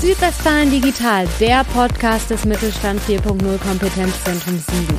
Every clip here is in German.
Südwestfalen Digital, der Podcast des Mittelstand 4.0 Kompetenzzentrum Siegen.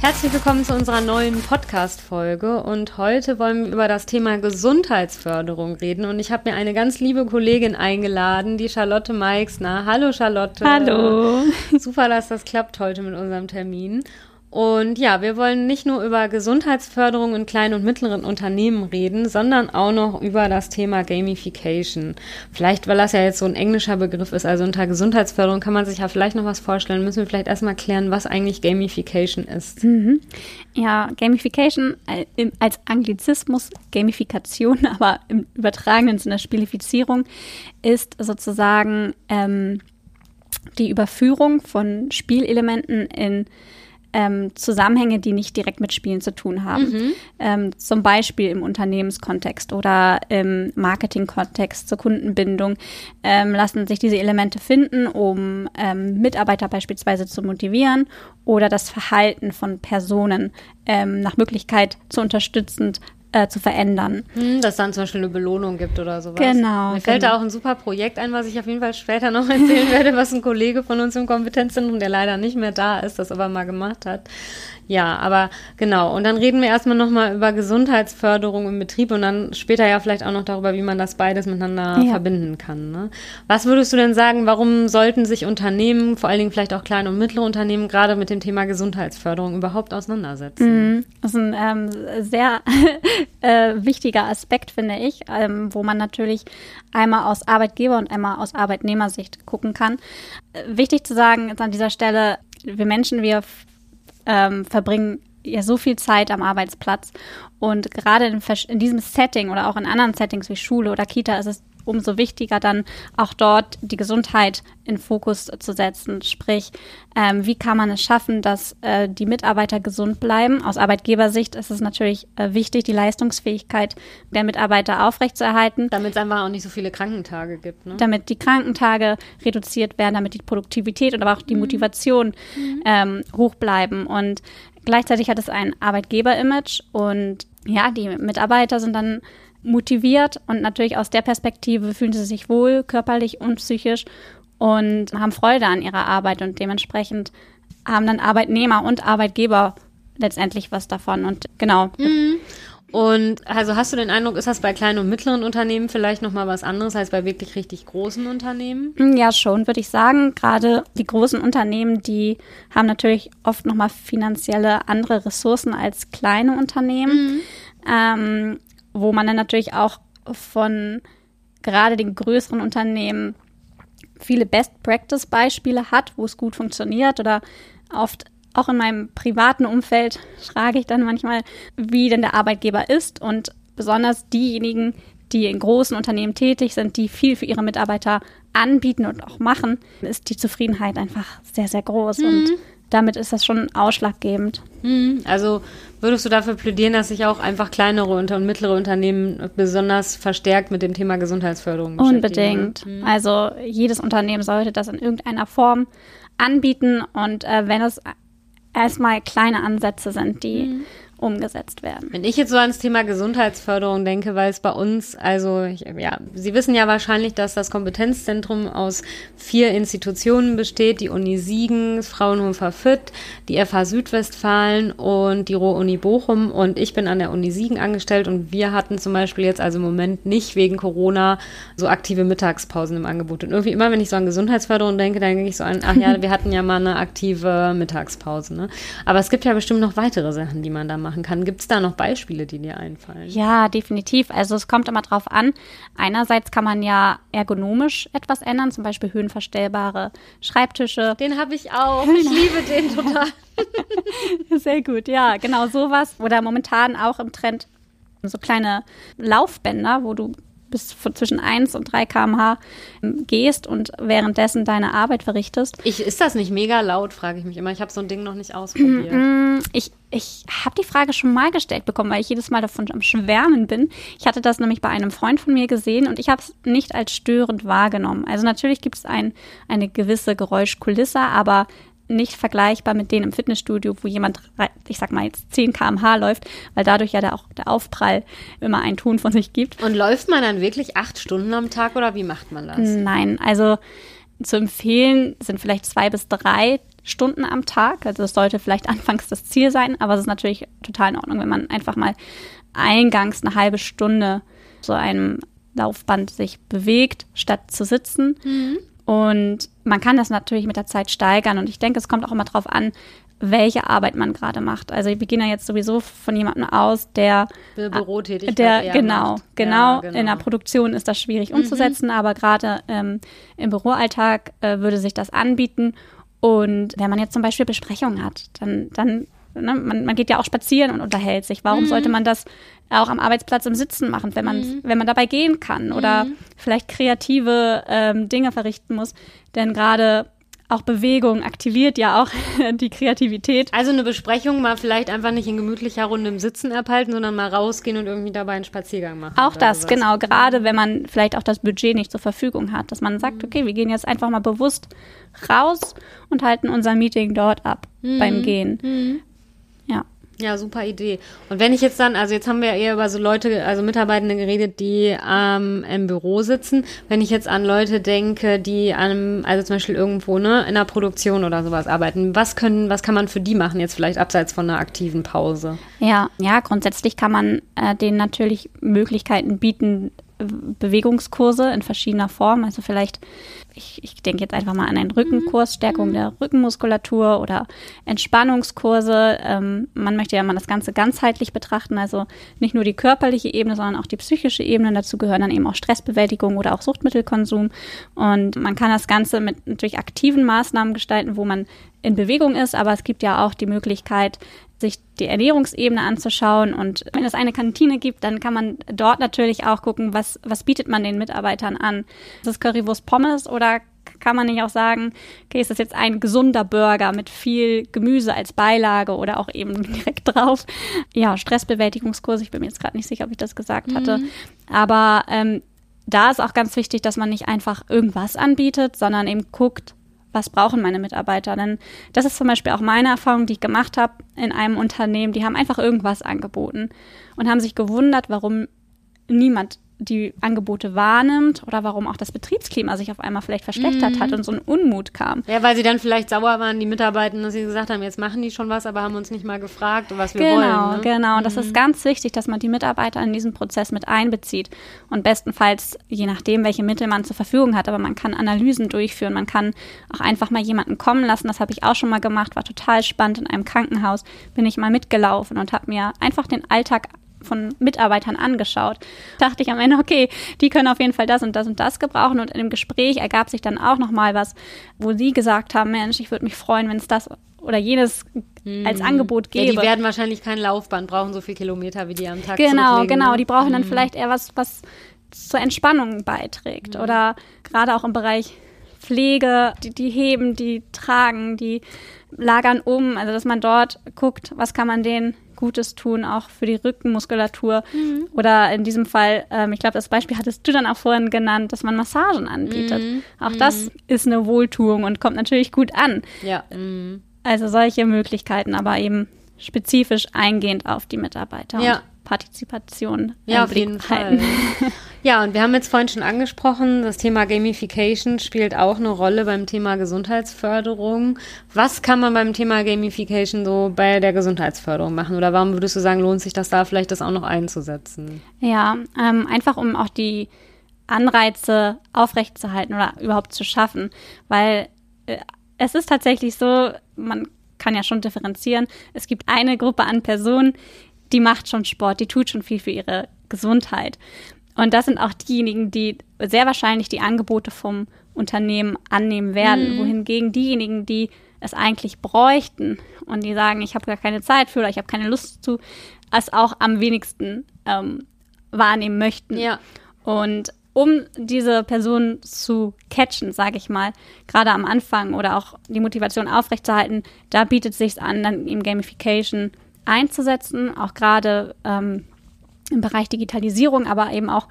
Herzlich willkommen zu unserer neuen Podcast-Folge und heute wollen wir über das Thema Gesundheitsförderung reden und ich habe mir eine ganz liebe Kollegin eingeladen, die Charlotte Meixner. Hallo Charlotte. Hallo. Super, dass das klappt heute mit unserem Termin. Und ja, wir wollen nicht nur über Gesundheitsförderung in kleinen und mittleren Unternehmen reden, sondern auch noch über das Thema Gamification. Vielleicht, weil das ja jetzt so ein englischer Begriff ist, also unter Gesundheitsförderung kann man sich ja vielleicht noch was vorstellen. Müssen wir vielleicht erstmal klären, was eigentlich Gamification ist. Mhm. Ja, Gamification äh, als Anglizismus, Gamifikation, aber im übertragenen Sinne Spielifizierung, ist sozusagen ähm, die Überführung von Spielelementen in ähm, Zusammenhänge, die nicht direkt mit Spielen zu tun haben. Mhm. Ähm, zum Beispiel im Unternehmenskontext oder im Marketingkontext zur Kundenbindung ähm, lassen sich diese Elemente finden, um ähm, Mitarbeiter beispielsweise zu motivieren oder das Verhalten von Personen ähm, nach Möglichkeit zu unterstützend äh, zu verändern. Hm, dass dann zum Beispiel eine Belohnung gibt oder sowas. Genau. Mir fällt genau. da auch ein super Projekt ein, was ich auf jeden Fall später noch erzählen werde, was ein Kollege von uns im Kompetenzzentrum, der leider nicht mehr da ist, das aber mal gemacht hat. Ja, aber genau. Und dann reden wir erstmal nochmal über Gesundheitsförderung im Betrieb und dann später ja vielleicht auch noch darüber, wie man das beides miteinander ja. verbinden kann. Ne? Was würdest du denn sagen, warum sollten sich Unternehmen, vor allen Dingen vielleicht auch kleine und mittlere Unternehmen, gerade mit dem Thema Gesundheitsförderung überhaupt auseinandersetzen? Mhm. Das ist ein ähm, sehr äh, wichtiger Aspekt, finde ich, ähm, wo man natürlich einmal aus Arbeitgeber- und einmal aus Arbeitnehmersicht gucken kann. Äh, wichtig zu sagen ist an dieser Stelle, wir Menschen, wir ähm, verbringen ja so viel Zeit am Arbeitsplatz. Und gerade in, in, diesem Setting oder auch in anderen Settings wie Schule oder Kita ist es umso wichtiger, dann auch dort die Gesundheit in Fokus zu setzen. Sprich, ähm, wie kann man es schaffen, dass äh, die Mitarbeiter gesund bleiben? Aus Arbeitgebersicht ist es natürlich äh, wichtig, die Leistungsfähigkeit der Mitarbeiter aufrechtzuerhalten. Damit es einfach auch nicht so viele Krankentage gibt. Ne? Damit die Krankentage reduziert werden, damit die Produktivität und aber auch die mhm. Motivation mhm. ähm, hoch bleiben. Und gleichzeitig hat es ein Arbeitgeber-Image und ja, die Mitarbeiter sind dann motiviert und natürlich aus der Perspektive fühlen sie sich wohl, körperlich und psychisch und haben Freude an ihrer Arbeit und dementsprechend haben dann Arbeitnehmer und Arbeitgeber letztendlich was davon und genau. Mhm. Und also hast du den Eindruck, ist das bei kleinen und mittleren Unternehmen vielleicht noch mal was anderes als bei wirklich richtig großen Unternehmen? Ja, schon, würde ich sagen. Gerade die großen Unternehmen, die haben natürlich oft noch mal finanzielle andere Ressourcen als kleine Unternehmen. Mhm. Ähm, wo man dann natürlich auch von gerade den größeren Unternehmen viele Best-Practice-Beispiele hat, wo es gut funktioniert oder oft auch in meinem privaten Umfeld frage ich dann manchmal, wie denn der Arbeitgeber ist und besonders diejenigen, die in großen Unternehmen tätig sind, die viel für ihre Mitarbeiter anbieten und auch machen, ist die Zufriedenheit einfach sehr, sehr groß mhm. und damit ist das schon ausschlaggebend. Mhm. Also würdest du dafür plädieren, dass sich auch einfach kleinere und mittlere Unternehmen besonders verstärkt mit dem Thema Gesundheitsförderung beschäftigen? Unbedingt. Mhm. Also jedes Unternehmen sollte das in irgendeiner Form anbieten und äh, wenn es erstmal kleine Ansätze sind, die mhm umgesetzt werden. Wenn ich jetzt so ans Thema Gesundheitsförderung denke, weil es bei uns, also ich, ja, Sie wissen ja wahrscheinlich, dass das Kompetenzzentrum aus vier Institutionen besteht, die Uni Siegen, Fraunhofer Fit, die FH Südwestfalen und die Ruhr-Uni Bochum und ich bin an der Uni Siegen angestellt und wir hatten zum Beispiel jetzt also im Moment nicht wegen Corona so aktive Mittagspausen im Angebot. Und irgendwie immer, wenn ich so an Gesundheitsförderung denke, dann denke ich so an, ach ja, wir hatten ja mal eine aktive Mittagspause. Ne? Aber es gibt ja bestimmt noch weitere Sachen, die man da macht machen kann. Gibt es da noch Beispiele, die dir einfallen? Ja, definitiv. Also es kommt immer drauf an. Einerseits kann man ja ergonomisch etwas ändern, zum Beispiel höhenverstellbare Schreibtische. Den habe ich auch. Ich liebe den total. Sehr gut, ja, genau sowas. Oder momentan auch im Trend so kleine Laufbänder, wo du bis zwischen 1 und 3 km/h ähm, gehst und währenddessen deine Arbeit verrichtest. Ich, ist das nicht mega laut, frage ich mich immer. Ich habe so ein Ding noch nicht ausprobiert. Mm, ich, ich habe die Frage schon mal gestellt bekommen, weil ich jedes Mal davon am Schwärmen bin. Ich hatte das nämlich bei einem Freund von mir gesehen und ich habe es nicht als störend wahrgenommen. Also natürlich gibt es ein, eine gewisse Geräuschkulisse, aber nicht vergleichbar mit denen im Fitnessstudio, wo jemand, ich sag mal jetzt 10 km/h läuft, weil dadurch ja der, auch der Aufprall immer einen Ton von sich gibt. Und läuft man dann wirklich acht Stunden am Tag oder wie macht man das? Nein, also zu empfehlen sind vielleicht zwei bis drei Stunden am Tag. Also das sollte vielleicht anfangs das Ziel sein, aber es ist natürlich total in Ordnung, wenn man einfach mal eingangs eine halbe Stunde so einem Laufband sich bewegt, statt zu sitzen. Mhm. Und man kann das natürlich mit der Zeit steigern. Und ich denke, es kommt auch immer darauf an, welche Arbeit man gerade macht. Also wir gehen ja jetzt sowieso von jemandem aus, der Bürotätig der genau, genau, ja, genau in der Produktion ist das schwierig mhm. umzusetzen, aber gerade ähm, im Büroalltag äh, würde sich das anbieten. Und wenn man jetzt zum Beispiel Besprechungen hat, dann, dann ne, man, man geht ja auch spazieren und unterhält sich. Warum mhm. sollte man das auch am Arbeitsplatz im Sitzen machen, wenn man, mhm. wenn man dabei gehen kann oder mhm. vielleicht kreative ähm, Dinge verrichten muss? Denn gerade auch Bewegung aktiviert ja auch die Kreativität. Also eine Besprechung mal vielleicht einfach nicht in gemütlicher Runde im Sitzen abhalten, sondern mal rausgehen und irgendwie dabei einen Spaziergang machen. Auch das, sowas. genau. Gerade wenn man vielleicht auch das Budget nicht zur Verfügung hat, dass man sagt, mhm. okay, wir gehen jetzt einfach mal bewusst raus und halten unser Meeting dort ab mhm. beim Gehen. Mhm. Ja, super Idee. Und wenn ich jetzt dann, also jetzt haben wir eher über so Leute, also Mitarbeitende geredet, die ähm, im Büro sitzen. Wenn ich jetzt an Leute denke, die an, also zum Beispiel irgendwo ne, in der Produktion oder sowas arbeiten, was können, was kann man für die machen jetzt vielleicht abseits von einer aktiven Pause? Ja, ja, grundsätzlich kann man äh, denen natürlich Möglichkeiten bieten, Bewegungskurse in verschiedener Form. Also vielleicht, ich, ich denke jetzt einfach mal an einen Rückenkurs, Stärkung mhm. der Rückenmuskulatur oder Entspannungskurse. Ähm, man möchte ja mal das Ganze ganzheitlich betrachten, also nicht nur die körperliche Ebene, sondern auch die psychische Ebene. Dazu gehören dann eben auch Stressbewältigung oder auch Suchtmittelkonsum. Und man kann das Ganze mit natürlich aktiven Maßnahmen gestalten, wo man in Bewegung ist, aber es gibt ja auch die Möglichkeit, sich die Ernährungsebene anzuschauen. Und wenn es eine Kantine gibt, dann kann man dort natürlich auch gucken, was, was bietet man den Mitarbeitern an. Ist das Currywurst Pommes oder kann man nicht auch sagen, okay, ist das jetzt ein gesunder Burger mit viel Gemüse als Beilage oder auch eben direkt drauf? Ja, Stressbewältigungskurs, ich bin mir jetzt gerade nicht sicher, ob ich das gesagt hatte. Mhm. Aber ähm, da ist auch ganz wichtig, dass man nicht einfach irgendwas anbietet, sondern eben guckt, was brauchen meine Mitarbeiter? Denn das ist zum Beispiel auch meine Erfahrung, die ich gemacht habe in einem Unternehmen. Die haben einfach irgendwas angeboten und haben sich gewundert, warum niemand die Angebote wahrnimmt oder warum auch das Betriebsklima sich auf einmal vielleicht verschlechtert mhm. hat und so ein Unmut kam. Ja, weil sie dann vielleicht sauer waren, die Mitarbeiter, dass sie gesagt haben, jetzt machen die schon was, aber haben uns nicht mal gefragt, was wir genau, wollen. Genau, ne? genau. Mhm. Das ist ganz wichtig, dass man die Mitarbeiter in diesen Prozess mit einbezieht und bestenfalls, je nachdem, welche Mittel man zur Verfügung hat, aber man kann Analysen durchführen, man kann auch einfach mal jemanden kommen lassen. Das habe ich auch schon mal gemacht, war total spannend in einem Krankenhaus, bin ich mal mitgelaufen und habe mir einfach den Alltag von Mitarbeitern angeschaut. Dachte ich am Ende, okay, die können auf jeden Fall das und das und das gebrauchen. Und in dem Gespräch ergab sich dann auch nochmal was, wo sie gesagt haben, Mensch, ich würde mich freuen, wenn es das oder jenes hm. als Angebot gäbe. Ja, die werden wahrscheinlich kein Laufband brauchen, so viel Kilometer, wie die am Tag Genau, genau. Ne? Die brauchen dann vielleicht eher was, was zur Entspannung beiträgt. Hm. Oder gerade auch im Bereich Pflege, die, die heben, die tragen, die lagern um. Also dass man dort guckt, was kann man denen Gutes tun, auch für die Rückenmuskulatur. Mhm. Oder in diesem Fall, ähm, ich glaube, das Beispiel hattest du dann auch vorhin genannt, dass man Massagen anbietet. Mhm. Auch mhm. das ist eine Wohltuung und kommt natürlich gut an. Ja. Mhm. Also solche Möglichkeiten, aber eben spezifisch eingehend auf die Mitarbeiter. Ja. Partizipation. Ja, auf jeden Fall. ja, und wir haben jetzt vorhin schon angesprochen, das Thema Gamification spielt auch eine Rolle beim Thema Gesundheitsförderung. Was kann man beim Thema Gamification so bei der Gesundheitsförderung machen? Oder warum würdest du sagen, lohnt sich das da vielleicht das auch noch einzusetzen? Ja, ähm, einfach um auch die Anreize aufrechtzuerhalten oder überhaupt zu schaffen. Weil äh, es ist tatsächlich so, man kann ja schon differenzieren. Es gibt eine Gruppe an Personen, die macht schon Sport, die tut schon viel für ihre Gesundheit. Und das sind auch diejenigen, die sehr wahrscheinlich die Angebote vom Unternehmen annehmen werden, mhm. wohingegen diejenigen, die es eigentlich bräuchten und die sagen, ich habe gar keine Zeit für oder ich habe keine Lust zu, es auch am wenigsten ähm, wahrnehmen möchten. Ja. Und um diese Person zu catchen, sage ich mal, gerade am Anfang oder auch die Motivation aufrechtzuerhalten, da bietet es sich an, dann eben Gamification einzusetzen, auch gerade ähm, im Bereich Digitalisierung, aber eben auch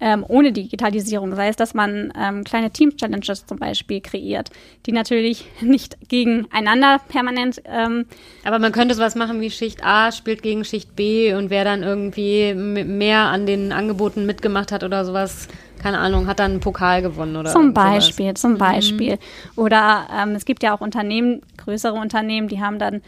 ähm, ohne Digitalisierung, sei es, dass man ähm, kleine Team-Challenges zum Beispiel kreiert, die natürlich nicht gegeneinander permanent. Ähm, Aber man könnte sowas machen wie Schicht A spielt gegen Schicht B und wer dann irgendwie mehr an den Angeboten mitgemacht hat oder sowas, keine Ahnung, hat dann einen Pokal gewonnen oder Zum Beispiel, sowas. zum mhm. Beispiel. Mhm. Oder ähm, es gibt ja auch Unternehmen, größere Unternehmen, die haben dann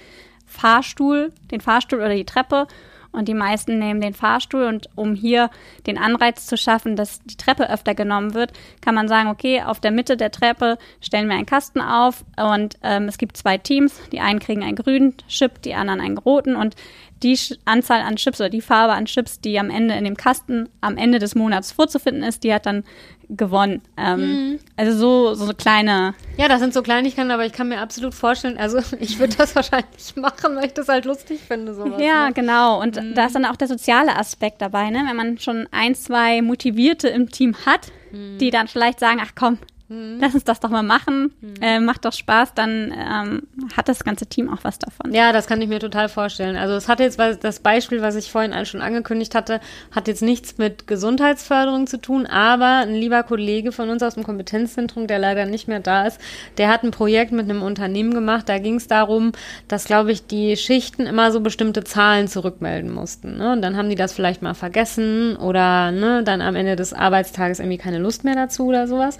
Fahrstuhl, den Fahrstuhl oder die Treppe und die meisten nehmen den Fahrstuhl. Und um hier den Anreiz zu schaffen, dass die Treppe öfter genommen wird, kann man sagen, okay, auf der Mitte der Treppe stellen wir einen Kasten auf und ähm, es gibt zwei Teams. Die einen kriegen einen grünen Chip, die anderen einen roten und die Anzahl an Chips oder die Farbe an Chips, die am Ende in dem Kasten am Ende des Monats vorzufinden ist, die hat dann gewonnen. Ähm, mhm. Also so, so kleine. Ja, das sind so Kleinigkeiten, aber ich kann mir absolut vorstellen, also ich würde das wahrscheinlich machen, weil ich das halt lustig finde. Sowas, ja, ne? genau. Und mhm. da ist dann auch der soziale Aspekt dabei, ne? Wenn man schon ein, zwei Motivierte im Team hat, mhm. die dann vielleicht sagen, ach komm, Mhm. Lass uns das doch mal machen. Mhm. Äh, macht doch Spaß, dann ähm, hat das ganze Team auch was davon. Ja, das kann ich mir total vorstellen. Also es hat jetzt, das Beispiel, was ich vorhin schon angekündigt hatte, hat jetzt nichts mit Gesundheitsförderung zu tun, aber ein lieber Kollege von uns aus dem Kompetenzzentrum, der leider nicht mehr da ist, der hat ein Projekt mit einem Unternehmen gemacht. Da ging es darum, dass, glaube ich, die Schichten immer so bestimmte Zahlen zurückmelden mussten. Ne? Und dann haben die das vielleicht mal vergessen oder ne, dann am Ende des Arbeitstages irgendwie keine Lust mehr dazu oder sowas.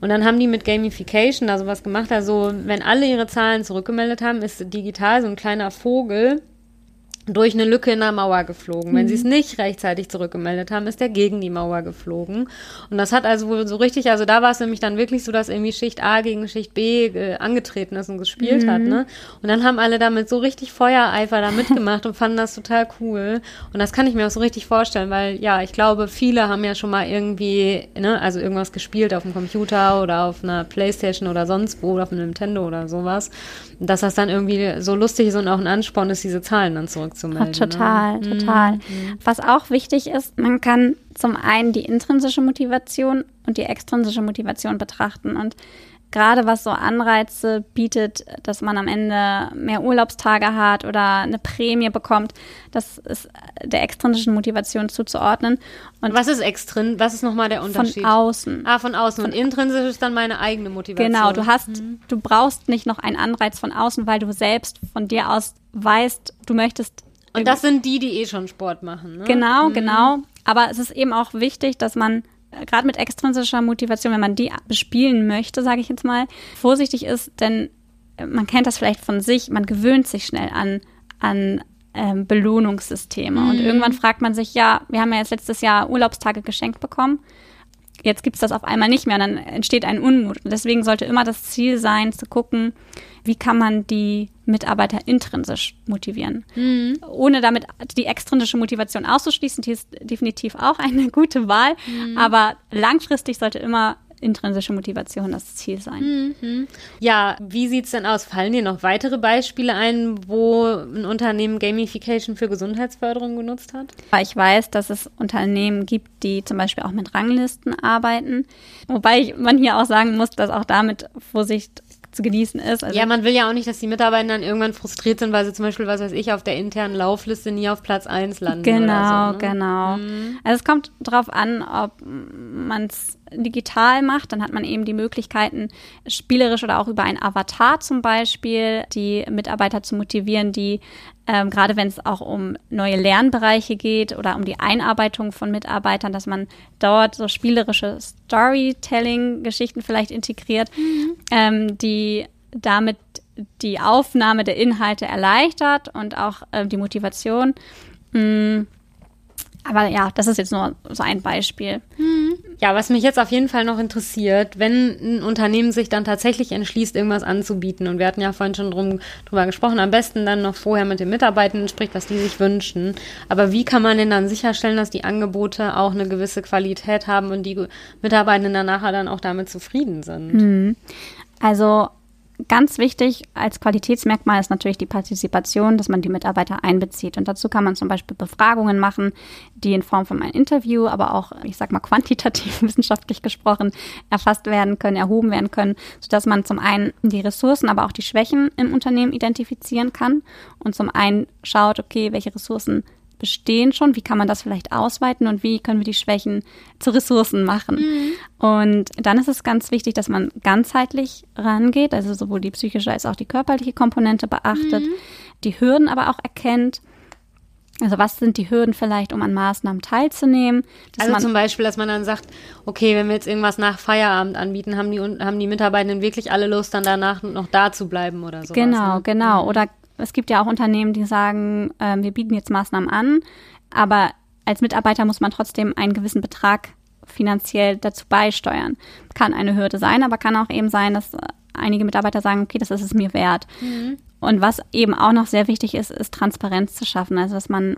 Und dann haben die mit Gamification da sowas gemacht. Also, wenn alle ihre Zahlen zurückgemeldet haben, ist digital so ein kleiner Vogel durch eine Lücke in der Mauer geflogen. Mhm. Wenn sie es nicht rechtzeitig zurückgemeldet haben, ist der gegen die Mauer geflogen. Und das hat also wohl so richtig, also da war es nämlich dann wirklich so, dass irgendwie Schicht A gegen Schicht B äh, angetreten ist und gespielt mhm. hat, ne? Und dann haben alle damit so richtig Feuereifer da mitgemacht und fanden das total cool. Und das kann ich mir auch so richtig vorstellen, weil ja, ich glaube, viele haben ja schon mal irgendwie, ne, also irgendwas gespielt auf dem Computer oder auf einer Playstation oder sonst wo, oder auf einem Nintendo oder sowas. Dass das dann irgendwie so lustig ist und auch ein Ansporn ist, diese Zahlen dann zurückzumelden zurückzumelden. Total, ne? total. Mhm. Was auch wichtig ist, man kann zum einen die intrinsische Motivation und die extrinsische Motivation betrachten. Und gerade was so Anreize bietet, dass man am Ende mehr Urlaubstage hat oder eine Prämie bekommt, das ist der extrinsischen Motivation zuzuordnen. Und was ist extrin? Was ist nochmal der Unterschied? Von außen. Ah, von außen. Von und intrinsisch ist dann meine eigene Motivation. Genau, du hast, mhm. du brauchst nicht noch einen Anreiz von außen, weil du selbst von dir aus weißt, du möchtest und das sind die, die eh schon Sport machen. Ne? Genau, mhm. genau. Aber es ist eben auch wichtig, dass man äh, gerade mit extrinsischer Motivation, wenn man die bespielen möchte, sage ich jetzt mal, vorsichtig ist, denn äh, man kennt das vielleicht von sich, man gewöhnt sich schnell an, an ähm, Belohnungssysteme. Mhm. Und irgendwann fragt man sich, ja, wir haben ja jetzt letztes Jahr Urlaubstage geschenkt bekommen. Jetzt gibt es das auf einmal nicht mehr, dann entsteht ein Unmut. Und deswegen sollte immer das Ziel sein, zu gucken, wie kann man die Mitarbeiter intrinsisch motivieren. Mhm. Ohne damit die extrinsische Motivation auszuschließen, die ist definitiv auch eine gute Wahl. Mhm. Aber langfristig sollte immer intrinsische Motivation das Ziel sein. Mhm. Ja, wie sieht es denn aus? Fallen dir noch weitere Beispiele ein, wo ein Unternehmen Gamification für Gesundheitsförderung genutzt hat? Ich weiß, dass es Unternehmen gibt, die zum Beispiel auch mit Ranglisten arbeiten. Wobei man hier auch sagen muss, dass auch damit Vorsicht zu genießen ist. Also ja, man will ja auch nicht, dass die Mitarbeiter dann irgendwann frustriert sind, weil sie zum Beispiel, was weiß ich, auf der internen Laufliste nie auf Platz 1 landen. Genau, so, ne? genau. Mhm. Also es kommt darauf an, ob man es digital macht, dann hat man eben die Möglichkeiten, spielerisch oder auch über ein Avatar zum Beispiel, die Mitarbeiter zu motivieren, die ähm, gerade wenn es auch um neue Lernbereiche geht oder um die Einarbeitung von Mitarbeitern, dass man dort so spielerische Storytelling-Geschichten vielleicht integriert, mhm. ähm, die damit die Aufnahme der Inhalte erleichtert und auch äh, die Motivation. Mhm aber ja, das ist jetzt nur so ein Beispiel. Hm. Ja, was mich jetzt auf jeden Fall noch interessiert, wenn ein Unternehmen sich dann tatsächlich entschließt, irgendwas anzubieten, und wir hatten ja vorhin schon drum, drüber gesprochen, am besten dann noch vorher mit den Mitarbeitenden spricht, was die sich wünschen. Aber wie kann man denn dann sicherstellen, dass die Angebote auch eine gewisse Qualität haben und die Mitarbeitenden dann nachher dann auch damit zufrieden sind? Hm. Also Ganz wichtig als Qualitätsmerkmal ist natürlich die Partizipation, dass man die Mitarbeiter einbezieht. Und dazu kann man zum Beispiel Befragungen machen, die in Form von einem Interview, aber auch, ich sag mal, quantitativ wissenschaftlich gesprochen erfasst werden können, erhoben werden können, sodass man zum einen die Ressourcen, aber auch die Schwächen im Unternehmen identifizieren kann und zum einen schaut, okay, welche Ressourcen bestehen schon, wie kann man das vielleicht ausweiten und wie können wir die Schwächen zu Ressourcen machen. Mhm. Und dann ist es ganz wichtig, dass man ganzheitlich rangeht, also sowohl die psychische als auch die körperliche Komponente beachtet, mhm. die Hürden aber auch erkennt also was sind die Hürden vielleicht, um an Maßnahmen teilzunehmen? also zum Beispiel, dass man dann sagt, okay, wenn wir jetzt irgendwas nach Feierabend anbieten, haben die, haben die Mitarbeitenden wirklich alle Lust, dann danach noch da zu bleiben oder so. Genau, ne? genau. Mhm. Oder es gibt ja auch Unternehmen, die sagen, äh, wir bieten jetzt Maßnahmen an, aber als Mitarbeiter muss man trotzdem einen gewissen Betrag finanziell dazu beisteuern. Kann eine Hürde sein, aber kann auch eben sein, dass einige Mitarbeiter sagen, okay, das ist es mir wert. Mhm. Und was eben auch noch sehr wichtig ist, ist Transparenz zu schaffen. Also, dass man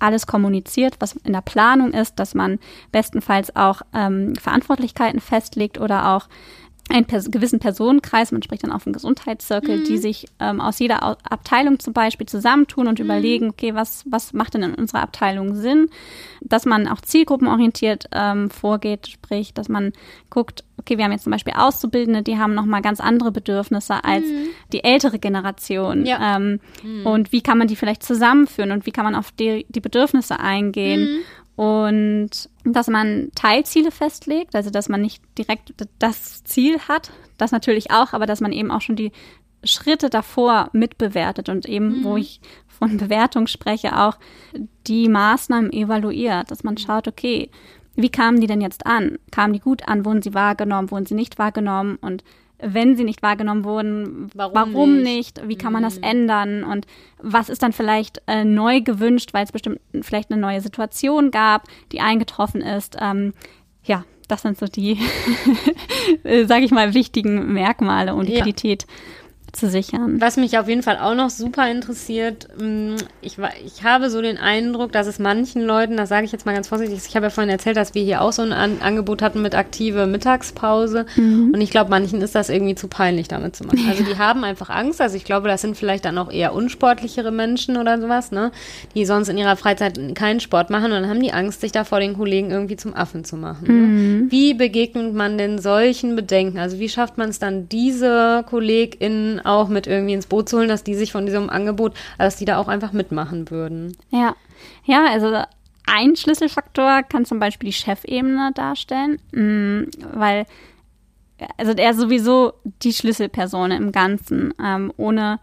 alles kommuniziert, was in der Planung ist, dass man bestenfalls auch ähm, Verantwortlichkeiten festlegt oder auch einen pers gewissen Personenkreis, man spricht dann auf einen Gesundheitszirkel, mhm. die sich ähm, aus jeder Abteilung zum Beispiel zusammentun und mhm. überlegen, okay, was, was macht denn in unserer Abteilung Sinn? Dass man auch zielgruppenorientiert ähm, vorgeht, sprich, dass man guckt, okay, wir haben jetzt zum Beispiel Auszubildende, die haben nochmal ganz andere Bedürfnisse als mhm. die ältere Generation. Ja. Ähm, mhm. Und wie kann man die vielleicht zusammenführen und wie kann man auf die, die Bedürfnisse eingehen? Und dass man Teilziele festlegt, also dass man nicht direkt das Ziel hat, das natürlich auch, aber dass man eben auch schon die Schritte davor mitbewertet und eben, mhm. wo ich von Bewertung spreche, auch die Maßnahmen evaluiert, dass man schaut, okay, wie kamen die denn jetzt an? Kamen die gut an? Wurden sie wahrgenommen? Wurden sie nicht wahrgenommen? Und wenn sie nicht wahrgenommen wurden, warum, warum nicht? nicht? Wie kann man das mhm. ändern? Und was ist dann vielleicht äh, neu gewünscht, weil es bestimmt vielleicht eine neue Situation gab, die eingetroffen ist? Ähm, ja, das sind so die, äh, sage ich mal, wichtigen Merkmale und Liquidität. Ja zu sichern. Was mich auf jeden Fall auch noch super interessiert, mm, ich, ich habe so den Eindruck, dass es manchen Leuten, das sage ich jetzt mal ganz vorsichtig, ich habe ja vorhin erzählt, dass wir hier auch so ein An Angebot hatten mit aktive Mittagspause mhm. und ich glaube, manchen ist das irgendwie zu peinlich damit zu machen. Also die haben einfach Angst, also ich glaube, das sind vielleicht dann auch eher unsportlichere Menschen oder sowas, ne, die sonst in ihrer Freizeit keinen Sport machen und dann haben die Angst, sich da vor den Kollegen irgendwie zum Affen zu machen. Ne? Mhm. Wie begegnet man denn solchen Bedenken? Also wie schafft man es dann, diese KollegInnen auch mit irgendwie ins Boot zu holen, dass die sich von diesem Angebot, dass die da auch einfach mitmachen würden. Ja, ja, also ein Schlüsselfaktor kann zum Beispiel die Chefebene darstellen, mh, weil also er sowieso die Schlüsselperson im Ganzen. Ähm, ohne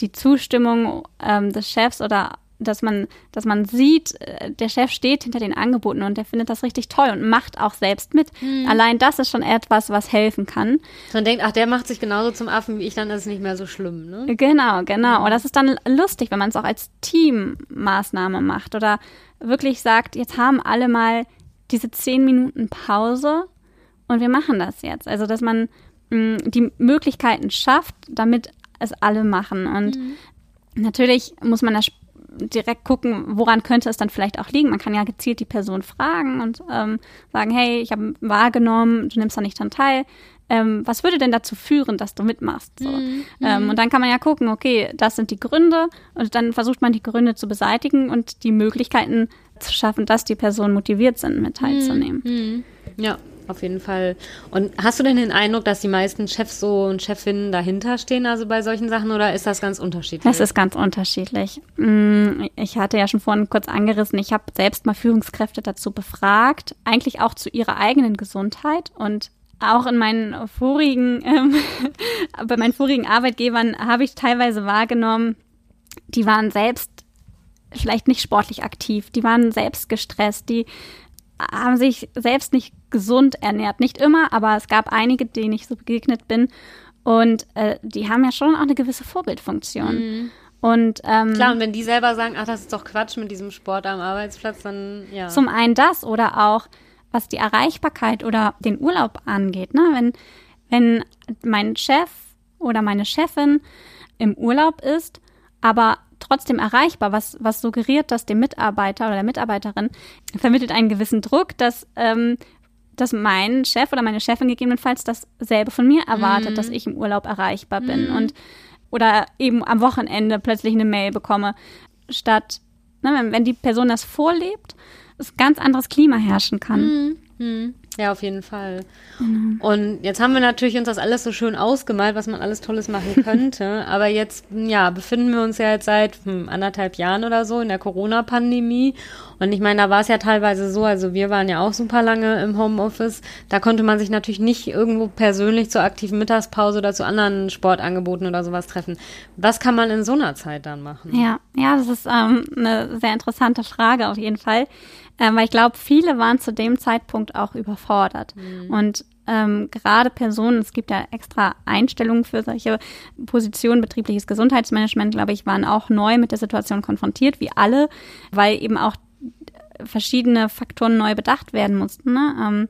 die Zustimmung ähm, des Chefs oder dass man, dass man sieht, äh, der Chef steht hinter den Angeboten und der findet das richtig toll und macht auch selbst mit. Mhm. Allein das ist schon etwas, was helfen kann. Man denkt, ach, der macht sich genauso zum Affen wie ich, dann ist es nicht mehr so schlimm, ne? Genau, genau. Und das ist dann lustig, wenn man es auch als Teammaßnahme macht oder wirklich sagt, jetzt haben alle mal diese zehn Minuten Pause und wir machen das jetzt. Also, dass man mh, mm, die Möglichkeiten schafft, damit es alle machen. Und mhm. natürlich muss man das direkt gucken, woran könnte es dann vielleicht auch liegen. Man kann ja gezielt die Person fragen und ähm, sagen, hey, ich habe wahrgenommen, du nimmst da nicht dran teil. Ähm, was würde denn dazu führen, dass du mitmachst? So. Mhm. Ähm, und dann kann man ja gucken, okay, das sind die Gründe und dann versucht man die Gründe zu beseitigen und die Möglichkeiten zu schaffen, dass die Personen motiviert sind, mit teilzunehmen. Mhm. mhm. Ja, auf jeden Fall. Und hast du denn den Eindruck, dass die meisten Chefs so und Chefinnen dahinter stehen, also bei solchen Sachen, oder ist das ganz unterschiedlich? Es ist ganz unterschiedlich. Mm, ich hatte ja schon vorhin kurz angerissen, ich habe selbst mal Führungskräfte dazu befragt, eigentlich auch zu ihrer eigenen Gesundheit und auch in meinen vorigen, ähm, bei meinen vorigen Arbeitgebern habe ich teilweise wahrgenommen, die waren selbst vielleicht nicht sportlich aktiv, die waren selbst gestresst, die haben sich selbst nicht gesund ernährt. Nicht immer, aber es gab einige, denen ich so begegnet bin. Und äh, die haben ja schon auch eine gewisse Vorbildfunktion. Mhm. Und, ähm, Klar, und wenn die selber sagen, ach, das ist doch Quatsch mit diesem Sport am Arbeitsplatz, dann ja. Zum einen das oder auch, was die Erreichbarkeit oder den Urlaub angeht. Ne? Wenn, wenn mein Chef oder meine Chefin im Urlaub ist, aber trotzdem erreichbar, was, was suggeriert dass dem Mitarbeiter oder der Mitarbeiterin, vermittelt einen gewissen Druck, dass, ähm, dass mein Chef oder meine Chefin gegebenenfalls dasselbe von mir erwartet, mhm. dass ich im Urlaub erreichbar bin mhm. und oder eben am Wochenende plötzlich eine Mail bekomme, statt, ne, wenn, wenn die Person das vorlebt, es ganz anderes Klima herrschen kann. Mhm. Mhm. Ja, auf jeden Fall. Mhm. Und jetzt haben wir natürlich uns das alles so schön ausgemalt, was man alles Tolles machen könnte. Aber jetzt, ja, befinden wir uns ja jetzt seit hm, anderthalb Jahren oder so in der Corona-Pandemie. Und ich meine, da war es ja teilweise so, also wir waren ja auch super lange im Homeoffice. Da konnte man sich natürlich nicht irgendwo persönlich zur aktiven Mittagspause oder zu anderen Sportangeboten oder sowas treffen. Was kann man in so einer Zeit dann machen? Ja, ja, das ist ähm, eine sehr interessante Frage auf jeden Fall. Ähm, weil ich glaube, viele waren zu dem Zeitpunkt auch überfordert. Mhm. Und ähm, gerade Personen, es gibt ja extra Einstellungen für solche Positionen, betriebliches Gesundheitsmanagement, glaube ich, waren auch neu mit der Situation konfrontiert, wie alle, weil eben auch verschiedene Faktoren neu bedacht werden mussten. Ne? Ähm,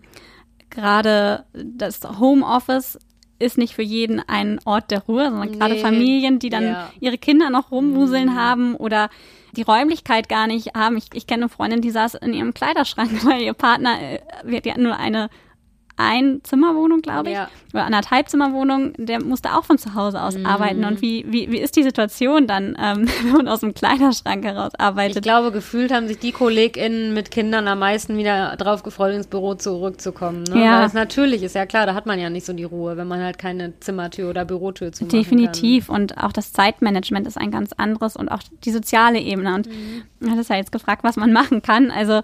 gerade das Homeoffice ist nicht für jeden ein Ort der Ruhe, sondern nee. gerade Familien, die dann ja. ihre Kinder noch rumwuseln mhm. haben oder die Räumlichkeit gar nicht haben. Ich, ich kenne eine Freundin, die saß in ihrem Kleiderschrank, weil ihr Partner, äh, die hatten nur eine Einzimmerwohnung, glaube ich, ja. oder anderthalb Zimmerwohnung, der musste auch von zu Hause aus mhm. arbeiten. Und wie, wie, wie ist die Situation dann, ähm, wenn man aus dem Kleiderschrank heraus arbeitet? Ich glaube, gefühlt haben sich die KollegInnen mit Kindern am meisten wieder drauf gefreut, ins Büro zurückzukommen. Ne? Ja. Weil es natürlich ist, ja klar, da hat man ja nicht so die Ruhe, wenn man halt keine Zimmertür oder Bürotür zu Definitiv. Kann. Und auch das Zeitmanagement ist ein ganz anderes und auch die soziale Ebene. Und mhm. hat es ja jetzt gefragt, was man machen kann. Also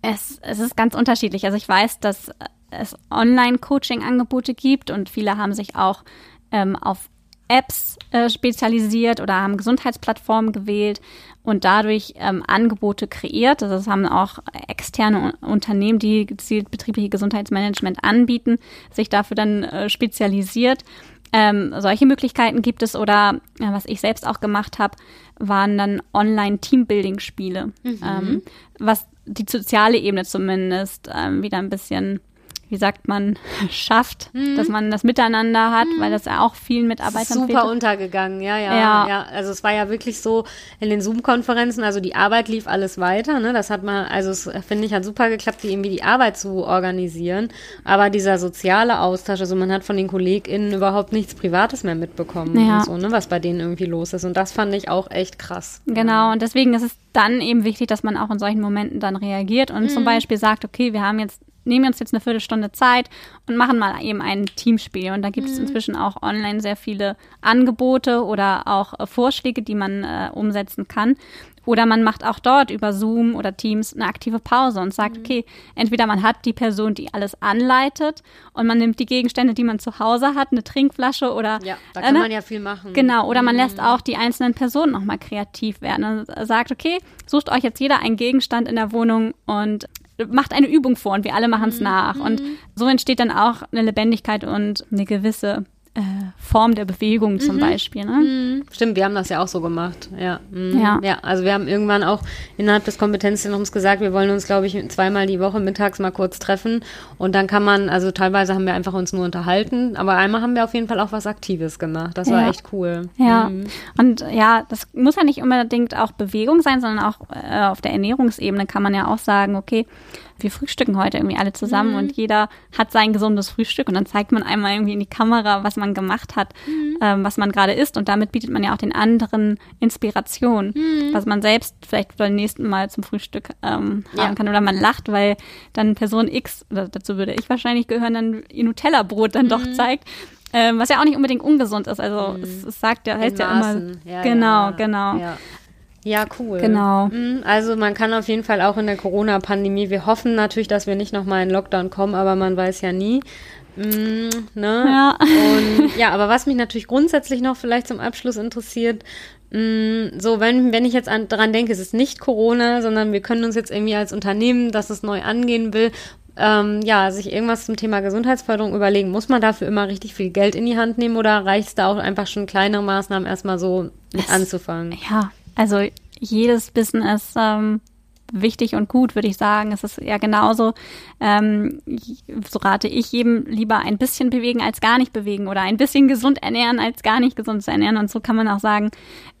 es, es ist ganz unterschiedlich. Also ich weiß, dass es Online-Coaching-Angebote gibt und viele haben sich auch ähm, auf Apps äh, spezialisiert oder haben Gesundheitsplattformen gewählt und dadurch ähm, Angebote kreiert. Also das haben auch externe Unternehmen, die gezielt betriebliche Gesundheitsmanagement anbieten, sich dafür dann äh, spezialisiert. Ähm, solche Möglichkeiten gibt es oder äh, was ich selbst auch gemacht habe, waren dann Online-Teambuilding-Spiele, mhm. ähm, was die soziale Ebene zumindest ähm, wieder ein bisschen wie sagt man, schafft, mhm. dass man das Miteinander hat, mhm. weil das ja auch vielen Mitarbeitern Super fehlte. untergegangen, ja, ja, ja, ja. Also es war ja wirklich so in den Zoom-Konferenzen, also die Arbeit lief alles weiter, ne? Das hat man, also es finde ich hat super geklappt, die irgendwie die Arbeit zu organisieren, aber dieser soziale Austausch, also man hat von den KollegInnen überhaupt nichts Privates mehr mitbekommen ja. und so, ne, was bei denen irgendwie los ist und das fand ich auch echt krass. Genau und deswegen ist es dann eben wichtig, dass man auch in solchen Momenten dann reagiert und mhm. zum Beispiel sagt, okay, wir haben jetzt nehmen uns jetzt eine Viertelstunde Zeit und machen mal eben ein Teamspiel. Und da gibt es mhm. inzwischen auch online sehr viele Angebote oder auch äh, Vorschläge, die man äh, umsetzen kann. Oder man macht auch dort über Zoom oder Teams eine aktive Pause und sagt, mhm. okay, entweder man hat die Person, die alles anleitet und man nimmt die Gegenstände, die man zu Hause hat, eine Trinkflasche oder. Ja, da kann äh, man ja viel machen. Genau, oder man mhm. lässt auch die einzelnen Personen nochmal kreativ werden und sagt, okay, sucht euch jetzt jeder einen Gegenstand in der Wohnung und macht eine Übung vor und wir alle machen es mhm. nach. Und so entsteht dann auch eine Lebendigkeit und eine gewisse äh, Form der Bewegung zum mhm. Beispiel. Ne? Mhm. Stimmt, wir haben das ja auch so gemacht. Ja. Mhm. ja. Ja, also wir haben irgendwann auch innerhalb des Kompetenzzentrums gesagt, wir wollen uns, glaube ich, zweimal die Woche mittags mal kurz treffen. Und dann kann man, also teilweise haben wir einfach uns nur unterhalten, aber einmal haben wir auf jeden Fall auch was Aktives gemacht. Das ja. war echt cool. Ja. Mhm. Und ja, das muss ja nicht unbedingt auch Bewegung sein, sondern auch äh, auf der Ernährungsebene kann man ja auch sagen, okay, wir frühstücken heute irgendwie alle zusammen mhm. und jeder hat sein gesundes Frühstück und dann zeigt man einmal irgendwie in die Kamera, was man gemacht hat, mhm. ähm, was man gerade isst und damit bietet man ja auch den anderen Inspiration, mhm. was man selbst vielleicht beim nächsten Mal zum Frühstück ähm, ja. haben kann oder man lacht, weil dann Person X, oder dazu würde ich wahrscheinlich gehören, dann ihr Nutella-Brot dann doch mhm. zeigt ähm, was ja auch nicht unbedingt ungesund ist. Also mhm. es, es, sagt ja, heißt ja immer. Ja, genau, ja. genau. Ja. Ja, cool. Genau. Mhm, also man kann auf jeden Fall auch in der Corona-Pandemie, wir hoffen natürlich, dass wir nicht nochmal in Lockdown kommen, aber man weiß ja nie. Mm, ne? Ja. Und ja, aber was mich natürlich grundsätzlich noch vielleicht zum Abschluss interessiert, mm, so wenn, wenn ich jetzt an, daran denke, es ist nicht Corona, sondern wir können uns jetzt irgendwie als Unternehmen, das es neu angehen will, ähm, ja, sich irgendwas zum Thema Gesundheitsförderung überlegen. Muss man dafür immer richtig viel Geld in die Hand nehmen oder reicht es da auch einfach schon kleinere Maßnahmen erstmal so mit anzufangen? Ja, also jedes ist ähm, wichtig und gut, würde ich sagen. Es ist ja genauso, ähm, so rate ich jedem lieber ein bisschen bewegen als gar nicht bewegen oder ein bisschen gesund ernähren als gar nicht gesund zu ernähren. Und so kann man auch sagen,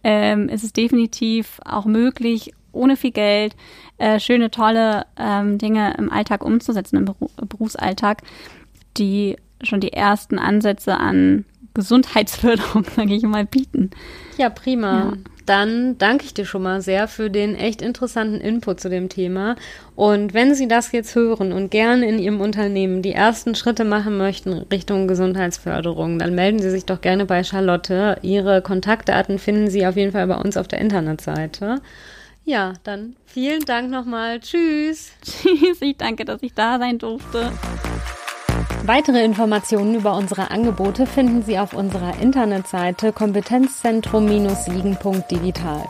ähm, es ist definitiv auch möglich, ohne viel Geld äh, schöne, tolle ähm, Dinge im Alltag umzusetzen, im Beru Berufsalltag, die schon die ersten Ansätze an Gesundheitsförderung, sage ich mal, bieten. Ja, prima. Ja. Dann danke ich dir schon mal sehr für den echt interessanten Input zu dem Thema. Und wenn Sie das jetzt hören und gerne in Ihrem Unternehmen die ersten Schritte machen möchten Richtung Gesundheitsförderung, dann melden Sie sich doch gerne bei Charlotte. Ihre Kontaktdaten finden Sie auf jeden Fall bei uns auf der Internetseite. Ja, dann vielen Dank nochmal. Tschüss. Tschüss, ich danke, dass ich da sein durfte. Weitere Informationen über unsere Angebote finden Sie auf unserer Internetseite kompetenzzentrum-siegen.digital.